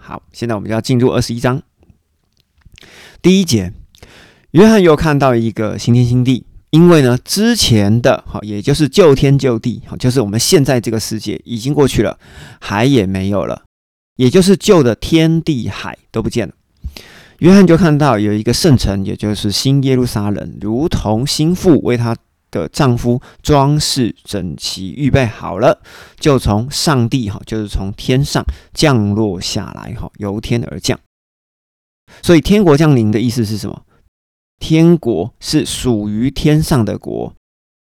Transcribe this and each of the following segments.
好，现在我们就要进入二十一章第一节。约翰又看到一个新天新地，因为呢，之前的好，也就是旧天旧地，好，就是我们现在这个世界已经过去了，海也没有了，也就是旧的天地海都不见了。约翰就看到有一个圣城，也就是新耶路撒冷，如同心腹为他的丈夫装饰整齐，预备好了，就从上帝哈，就是从天上降落下来哈，由天而降。所以天国降临的意思是什么？天国是属于天上的国。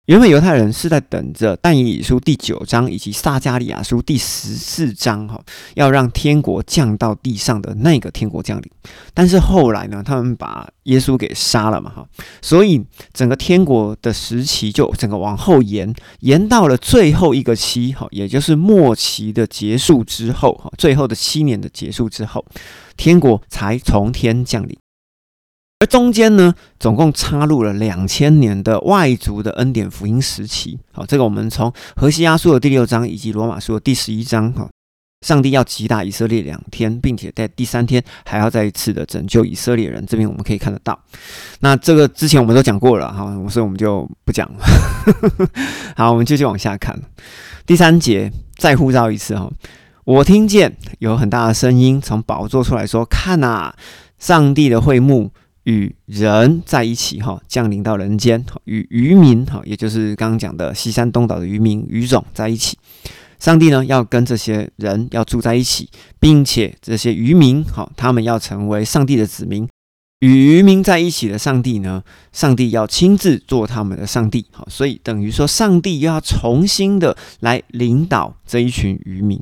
原本犹太人是在等着但以理书第九章以及撒加利亚书第十四章，哈，要让天国降到地上的那个天国降临。但是后来呢，他们把耶稣给杀了嘛，哈，所以整个天国的时期就整个往后延，延到了最后一个期，哈，也就是末期的结束之后，哈，最后的七年的结束之后，天国才从天降临。而中间呢，总共插入了两千年的外族的恩典福音时期。好，这个我们从何西阿书的第六章以及罗马书的第十一章，哈，上帝要击打以色列两天，并且在第三天还要再一次的拯救以色列人。这边我们可以看得到。那这个之前我们都讲过了，哈，所以我们就不讲了。好，我们继续往下看。第三节再呼召一次，哈，我听见有很大的声音从宝座出来说：“看呐，上帝的会幕。”与人在一起，哈，降临到人间，与渔民，哈，也就是刚刚讲的西山东岛的渔民、渔种在一起。上帝呢，要跟这些人要住在一起，并且这些渔民，哈，他们要成为上帝的子民。与渔民在一起的上帝呢，上帝要亲自做他们的上帝，好，所以等于说，上帝又要重新的来领导这一群渔民，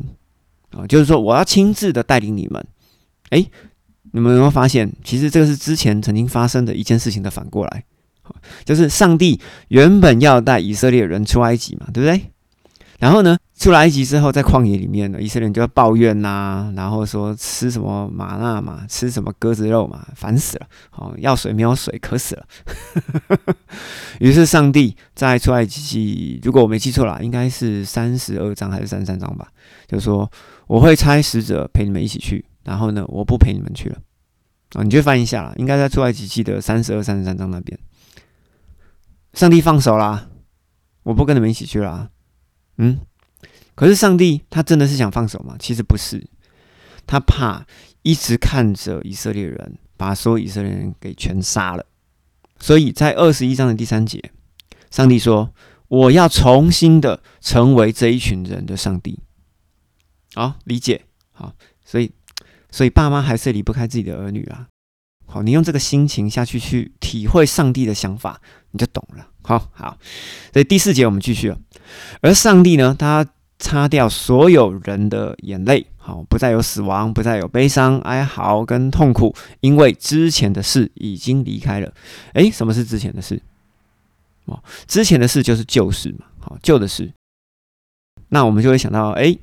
啊，就是说，我要亲自的带领你们，诶。你们有没有发现，其实这个是之前曾经发生的一件事情的反过来，就是上帝原本要带以色列人出埃及嘛，对不对？然后呢，出来埃及之后，在旷野里面呢，以色列人就要抱怨呐，然后说吃什么玛纳嘛，吃什么鸽子肉嘛，烦死了，哦，要水没有水，渴死了。于是上帝在出埃及，如果我没记错啦，应该是三十二章还是三十三章吧，就说我会差使者陪你们一起去。然后呢，我不陪你们去了啊！你就翻一下了，应该在出埃及记的三十二、三十三章那边。上帝放手啦，我不跟你们一起去了。嗯，可是上帝他真的是想放手吗？其实不是，他怕一直看着以色列人把所有以色列人给全杀了。所以在二十一章的第三节，上帝说：“我要重新的成为这一群人的上帝。”好，理解好，所以。所以爸妈还是离不开自己的儿女啊。好，你用这个心情下去去体会上帝的想法，你就懂了。好好，所以第四节我们继续了。而上帝呢，他擦掉所有人的眼泪，好，不再有死亡，不再有悲伤、哀嚎跟痛苦，因为之前的事已经离开了。诶，什么是之前的事？哦，之前的事就是旧事嘛。好，旧的事。那我们就会想到，诶，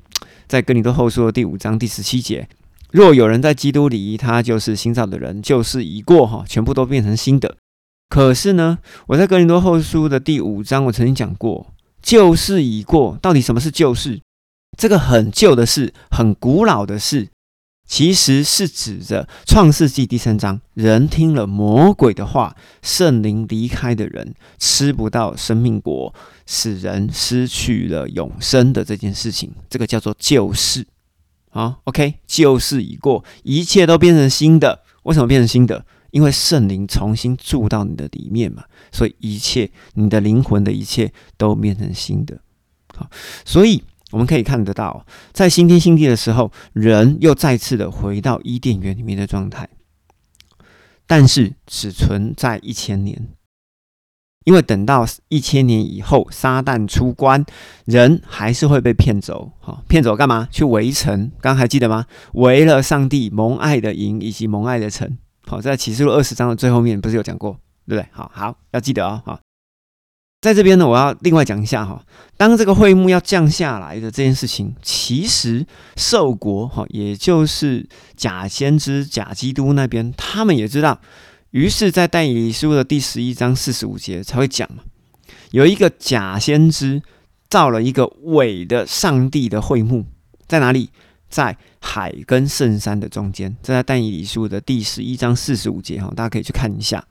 在哥林多后书的第五章第十七节。若有人在基督里，他就是新造的人，旧事已过，哈，全部都变成新的。可是呢，我在哥林多后书的第五章，我曾经讲过，旧事已过，到底什么是旧事？这个很旧的事，很古老的事，其实是指着创世纪第三章，人听了魔鬼的话，圣灵离开的人吃不到生命果，使人失去了永生的这件事情，这个叫做旧事。好，OK，旧事已过，一切都变成新的。为什么变成新的？因为圣灵重新住到你的里面嘛，所以一切你的灵魂的一切都变成新的。好，所以我们可以看得到，在新天新地的时候，人又再次的回到伊甸园里面的状态，但是只存在一千年。因为等到一千年以后，撒旦出关，人还是会被骗走。好，骗走干嘛？去围城。刚还记得吗？围了上帝蒙爱的营以及蒙爱的城。好，在启示录二十章的最后面不是有讲过，对不对？好好要记得哦。好，在这边呢，我要另外讲一下哈。当这个会幕要降下来的这件事情，其实受国哈，也就是假先知、假基督那边，他们也知道。于是，在但以理书的第十一章四十五节才会讲嘛，有一个假先知造了一个伪的上帝的会幕，在哪里？在海跟圣山的中间，这在但以理书的第十一章四十五节哈，大家可以去看一下。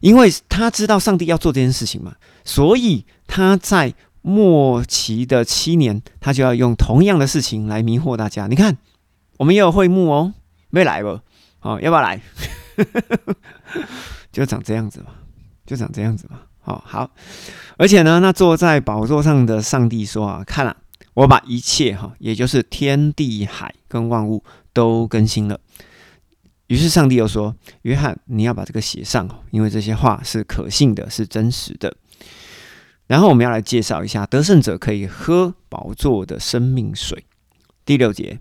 因为他知道上帝要做这件事情嘛，所以他在末期的七年，他就要用同样的事情来迷惑大家。你看，我们也有会幕哦，没来不？好，要不要来？就长这样子嘛，就长这样子嘛。好好，而且呢，那坐在宝座上的上帝说啊，看了，我把一切哈，也就是天地海跟万物都更新了。于是上帝又说：“约翰，你要把这个写上，因为这些话是可信的，是真实的。”然后我们要来介绍一下，得胜者可以喝宝座的生命水。第六节。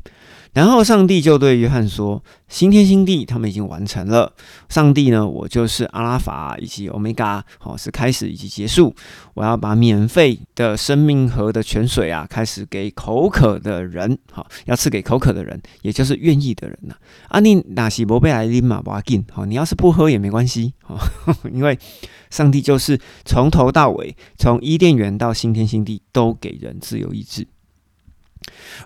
然后上帝就对约翰说：“新天新地，他们已经完成了。上帝呢，我就是阿拉法以及欧米伽，好是开始以及结束。我要把免费的生命河的泉水啊，开始给口渴的人，好要赐给口渴的人，也就是愿意的人呐。啊，你哪西伯贝来拎马巴金，好，你要是不喝也没关系，好，因为上帝就是从头到尾，从伊甸园到新天新地，都给人自由意志。”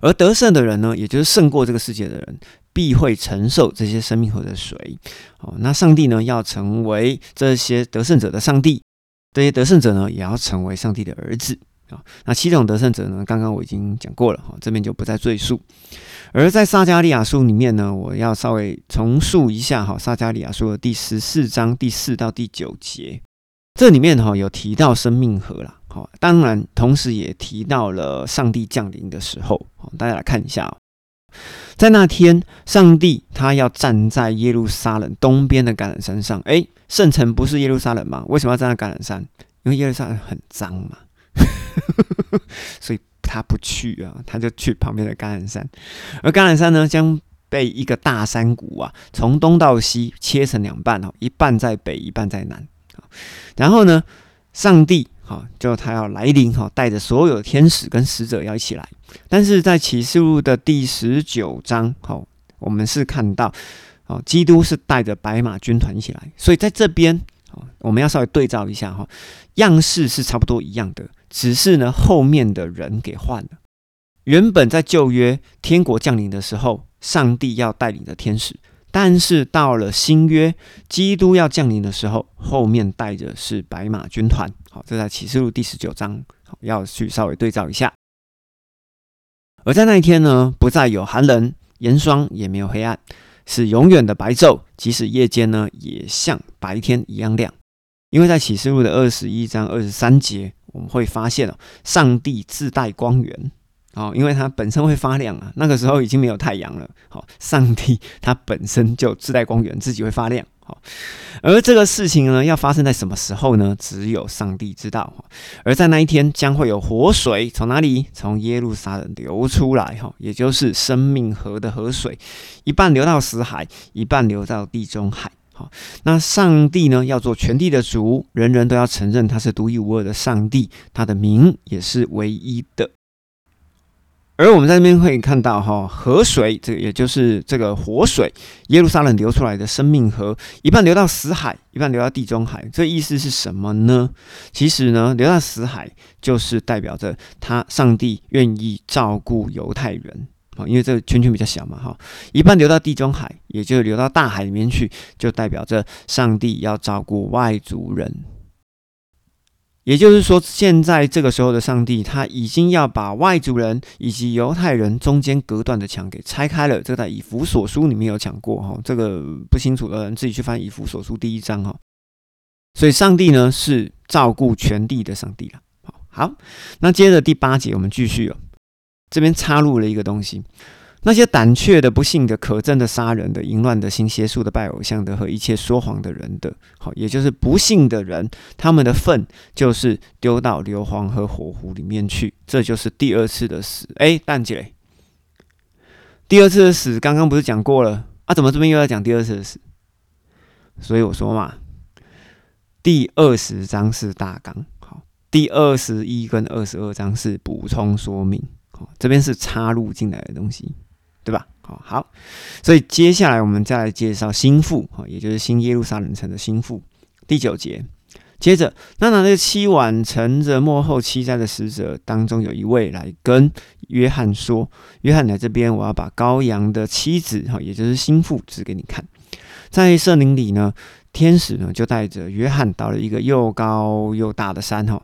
而得胜的人呢，也就是胜过这个世界的人，必会承受这些生命河的水。哦，那上帝呢，要成为这些得胜者的上帝，这些得胜者呢，也要成为上帝的儿子。啊，那七种得胜者呢，刚刚我已经讲过了，哈，这边就不再赘述。而在撒加利亚书里面呢，我要稍微重述一下，哈，撒加利亚书的第十四章第四到第九节。这里面哈有提到生命河啦，好，当然同时也提到了上帝降临的时候，好，大家来看一下，在那天，上帝他要站在耶路撒冷东边的橄榄山上，诶，圣城不是耶路撒冷吗？为什么要站在橄榄山？因为耶路撒冷很脏嘛，所以他不去啊，他就去旁边的橄榄山，而橄榄山呢，将被一个大山谷啊，从东到西切成两半哦，一半在北，一半在南。然后呢，上帝好就他要来临哈，带着所有天使跟使者要一起来。但是在启示录的第十九章，哈，我们是看到哦，基督是带着白马军团一起来。所以在这边，我们要稍微对照一下哈，样式是差不多一样的，只是呢后面的人给换了。原本在旧约天国降临的时候，上帝要带领的天使。但是到了新约，基督要降临的时候，后面带着是白马军团。好，这在启示录第十九章，好要去稍微对照一下。而在那一天呢，不再有寒冷、严霜，也没有黑暗，是永远的白昼，即使夜间呢，也像白天一样亮。因为在启示录的二十一章二十三节，我们会发现哦，上帝自带光源。哦，因为它本身会发亮啊，那个时候已经没有太阳了。好，上帝他本身就自带光源，自己会发亮。好，而这个事情呢，要发生在什么时候呢？只有上帝知道。而在那一天，将会有活水从哪里？从耶路撒冷流出来。哈，也就是生命河的河水，一半流到死海，一半流到地中海。好，那上帝呢，要做全地的主，人人都要承认他是独一无二的上帝，他的名也是唯一的。而我们在这边会看到，哈，河水，这也就是这个活水，耶路撒冷流出来的生命河，一半流到死海，一半流到地中海。这意思是什么呢？其实呢，流到死海就是代表着他上帝愿意照顾犹太人啊，因为这个圈圈比较小嘛，哈。一半流到地中海，也就是流到大海里面去，就代表着上帝要照顾外族人。也就是说，现在这个时候的上帝，他已经要把外族人以及犹太人中间隔断的墙给拆开了。这个在以弗所书里面有讲过哈，这个不清楚的人自己去翻以弗所书第一章哈。所以，上帝呢是照顾全地的上帝了。好，那接着第八节，我们继续哦，这边插入了一个东西。那些胆怯的、不幸的、可憎的、杀人的、淫乱的、行邪术的、拜偶像的和一切说谎的人的，好，也就是不幸的人，他们的粪就是丢到硫磺和火湖里面去，这就是第二次的死。哎，蛋姐，第二次的死刚刚不是讲过了啊？怎么这边又要讲第二次的死？所以我说嘛，第二十章是大纲，好，第二十一跟二十二章是补充说明，好，这边是插入进来的东西。对吧？好，好，所以接下来我们再来介绍心腹，哈，也就是新耶路撒冷城的心腹。第九节，接着，那拿这七碗盛着幕后七灾的使者当中，有一位来跟约翰说：“约翰来这边，我要把羔羊的妻子，哈，也就是心腹指给你看。”在圣林里呢，天使呢就带着约翰到了一个又高又大的山，哈，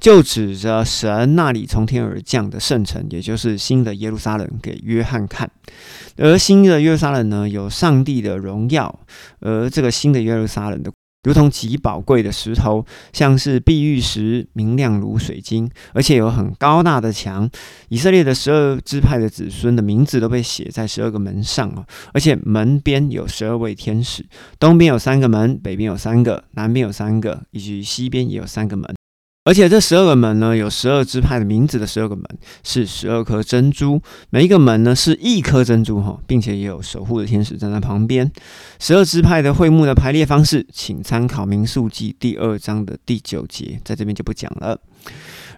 就指着神那里从天而降的圣城，也就是新的耶路撒冷给约翰看。而新的耶路撒冷呢，有上帝的荣耀，而这个新的耶路撒冷的。如同极宝贵的石头，像是碧玉石，明亮如水晶，而且有很高大的墙。以色列的十二支派的子孙的名字都被写在十二个门上哦，而且门边有十二位天使，东边有三个门，北边有三个，南边有三个，以及西边也有三个门。而且这十二个门呢，有十二支派的名字的十二个门是十二颗珍珠，每一个门呢是一颗珍珠哈，并且也有守护的天使站在旁边。十二支派的会幕的排列方式，请参考《民数记》第二章的第九节，在这边就不讲了。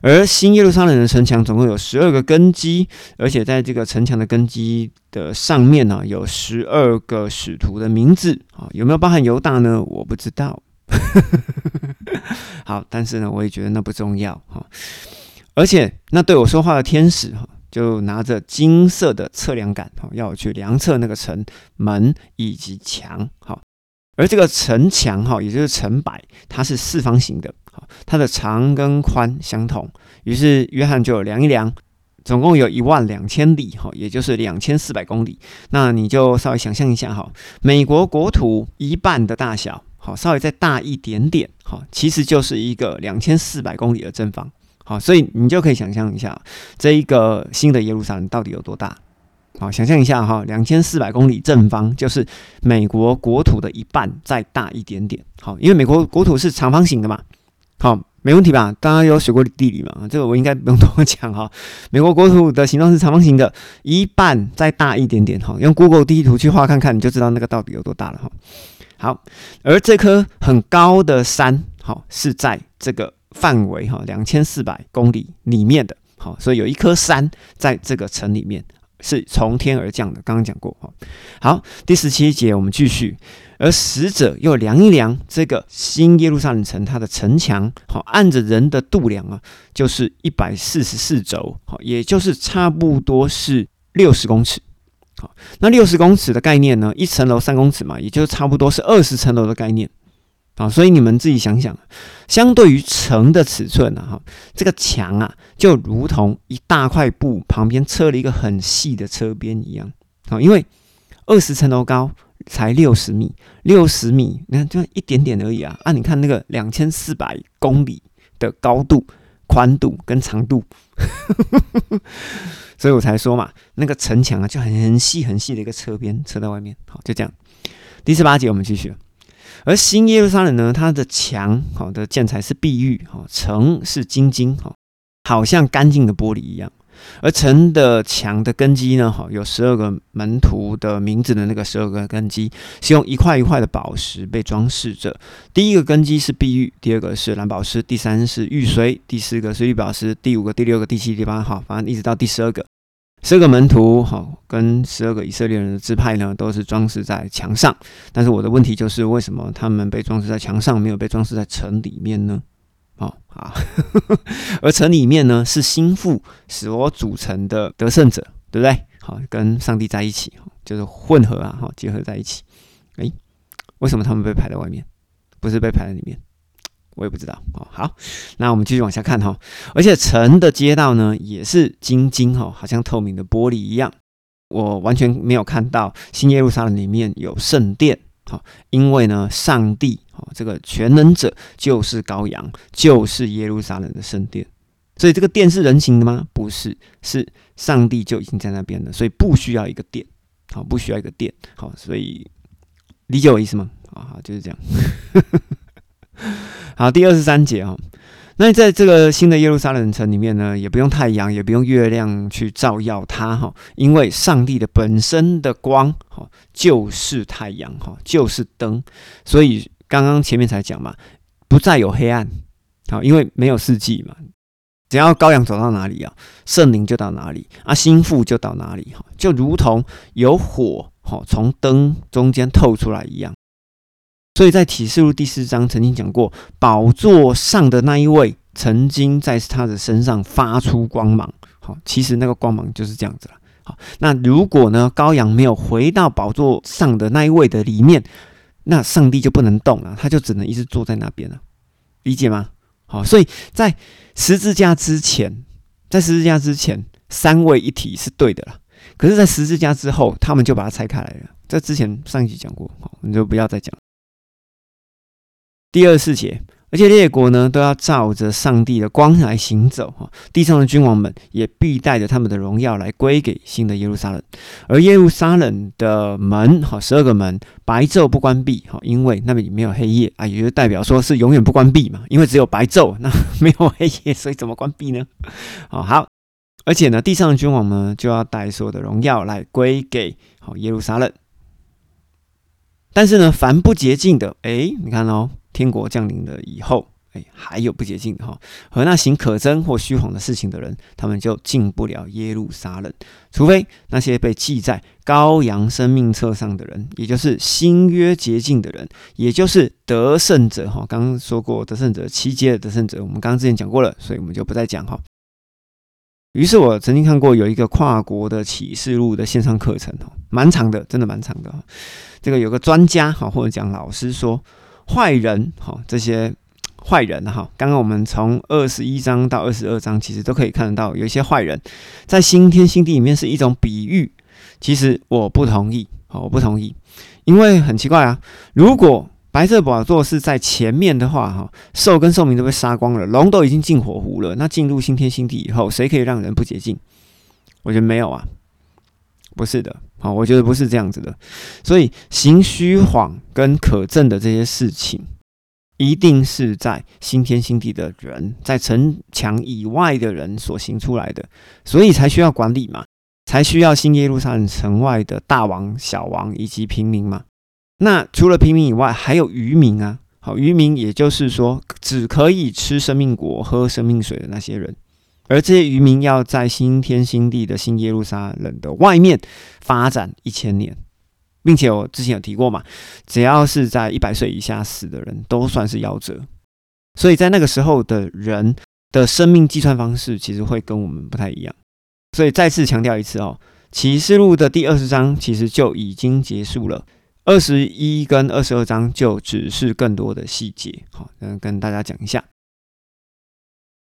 而新耶路撒冷的城墙总共有十二个根基，而且在这个城墙的根基的上面呢，有十二个使徒的名字啊，有没有包含犹大呢？我不知道。好，但是呢，我也觉得那不重要哈。而且，那对我说话的天使哈，就拿着金色的测量杆哈，要我去量测那个城门以及墙哈。而这个城墙哈，也就是城摆，它是四方形的，哈，它的长跟宽相同。于是约翰就量一量，总共有一万两千里哈，也就是两千四百公里。那你就稍微想象一下哈，美国国土一半的大小。好，稍微再大一点点，好，其实就是一个两千四百公里的正方，好，所以你就可以想象一下，这一个新的耶路撒冷到底有多大？好，想象一下哈，两千四百公里正方就是美国国土的一半再大一点点，好，因为美国国土是长方形的嘛，好，没问题吧？大家有学过地理嘛？这个我应该不用多讲哈。美国国土的形状是长方形的，一半再大一点点，哈，用 Google 地图去画看看，你就知道那个到底有多大了哈。好，而这颗很高的山，好是在这个范围哈两千四百公里里面的，好，所以有一颗山在这个城里面是从天而降的。刚刚讲过哈。好，第十七节我们继续，而使者又量一量这个新耶路撒冷城，它的城墙，好按着人的度量啊，就是一百四十四轴，好，也就是差不多是六十公尺。好，那六十公尺的概念呢？一层楼三公尺嘛，也就差不多是二十层楼的概念。啊，所以你们自己想想，相对于城的尺寸呢，哈，这个墙啊，就如同一大块布旁边车了一个很细的车边一样。啊，因为二十层楼高才六十米，六十米，你看就一点点而已啊。啊，你看那个两千四百公里的高度、宽度跟长度。所以我才说嘛，那个城墙啊，就很很细很细的一个车边，车在外面。好，就这样。第十八节我们继续。而新耶路撒冷呢，它的墙好的建材是碧玉，哈，城是金金，哈，好像干净的玻璃一样。而城的墙的根基呢，哈，有十二个门徒的名字的那个十二个根基，是用一块一块的宝石被装饰着。第一个根基是碧玉，第二个是蓝宝石，第三是玉髓，第四个是绿宝石，第五个、第六个、第七、第八，好，反正一直到第十二个。十二个门徒，哈，跟十二个以色列人的支派呢，都是装饰在墙上。但是我的问题就是，为什么他们被装饰在墙上，没有被装饰在城里面呢？哦，好，而城里面呢，是心腹使我组成的得胜者，对不对？好，跟上帝在一起，就是混合啊，哈，结合在一起。诶，为什么他们被排在外面，不是被排在里面？我也不知道哦。好，那我们继续往下看哈。而且城的街道呢，也是晶晶哈，好像透明的玻璃一样。我完全没有看到新耶路撒冷里面有圣殿哈，因为呢，上帝哈这个全能者就是羔羊，就是耶路撒冷的圣殿。所以这个殿是人形的吗？不是，是上帝就已经在那边了，所以不需要一个殿，好，不需要一个殿，好，所以理解我意思吗？啊，就是这样。好，第二十三节哈，那在这个新的耶路撒冷城里面呢，也不用太阳，也不用月亮去照耀它哈，因为上帝的本身的光哈就是太阳哈，就是灯，所以刚刚前面才讲嘛，不再有黑暗，好，因为没有四季嘛，只要羔羊走到哪里啊，圣灵就到哪里啊，心腹就到哪里哈，就如同有火哈从灯中间透出来一样。所以在启示录第四章曾经讲过，宝座上的那一位曾经在他的身上发出光芒。好，其实那个光芒就是这样子了。好，那如果呢，羔羊没有回到宝座上的那一位的里面，那上帝就不能动了，他就只能一直坐在那边了。理解吗？好，所以在十字架之前，在十字架之前，三位一体是对的了。可是，在十字架之后，他们就把它拆开来了。这之前上一集讲过，好，你就不要再讲。第二四节，而且列国呢都要照着上帝的光来行走，哈，地上的君王们也必带着他们的荣耀来归给新的耶路撒冷，而耶路撒冷的门，哈，十二个门白昼不关闭，哈，因为那边没有黑夜啊，也就代表说是永远不关闭嘛，因为只有白昼，那没有黑夜，所以怎么关闭呢？哦，好，而且呢，地上的君王呢就要带所有的荣耀来归给好耶路撒冷，但是呢，凡不洁净的，哎，你看哦。天国降临了以后，哎，还有不洁净的哈，和那行可憎或虚谎的事情的人，他们就进不了耶路撒冷，除非那些被记在羔羊生命册上的人，也就是新约洁净的人，也就是得胜者哈。刚刚说过得胜者七阶的得胜者，我们刚刚之前讲过了，所以我们就不再讲哈。于是我曾经看过有一个跨国的启示录的线上课程哈，蛮长的，真的蛮长的。这个有个专家哈，或者讲老师说。坏人，哈，这些坏人，哈，刚刚我们从二十一章到二十二章，其实都可以看得到，有一些坏人在新天新地里面是一种比喻。其实我不同意，好，我不同意，因为很奇怪啊，如果白色宝座是在前面的话，哈，兽跟兽民都被杀光了，龙都已经进火湖了，那进入新天新地以后，谁可以让人不洁净？我觉得没有啊。不是的，好，我觉得不是这样子的，所以行虚谎跟可证的这些事情，一定是在新天新地的人，在城墙以外的人所行出来的，所以才需要管理嘛，才需要新耶路撒冷城外的大王、小王以及平民嘛。那除了平民以外，还有渔民啊，好，渔民也就是说，只可以吃生命果、喝生命水的那些人。而这些渔民要在新天新地的新耶路撒冷的外面发展一千年，并且我之前有提过嘛，只要是在一百岁以下死的人都算是夭折，所以在那个时候的人的生命计算方式其实会跟我们不太一样。所以再次强调一次哦，启示录的第二十章其实就已经结束了，二十一跟二十二章就只是更多的细节。好，嗯，跟大家讲一下。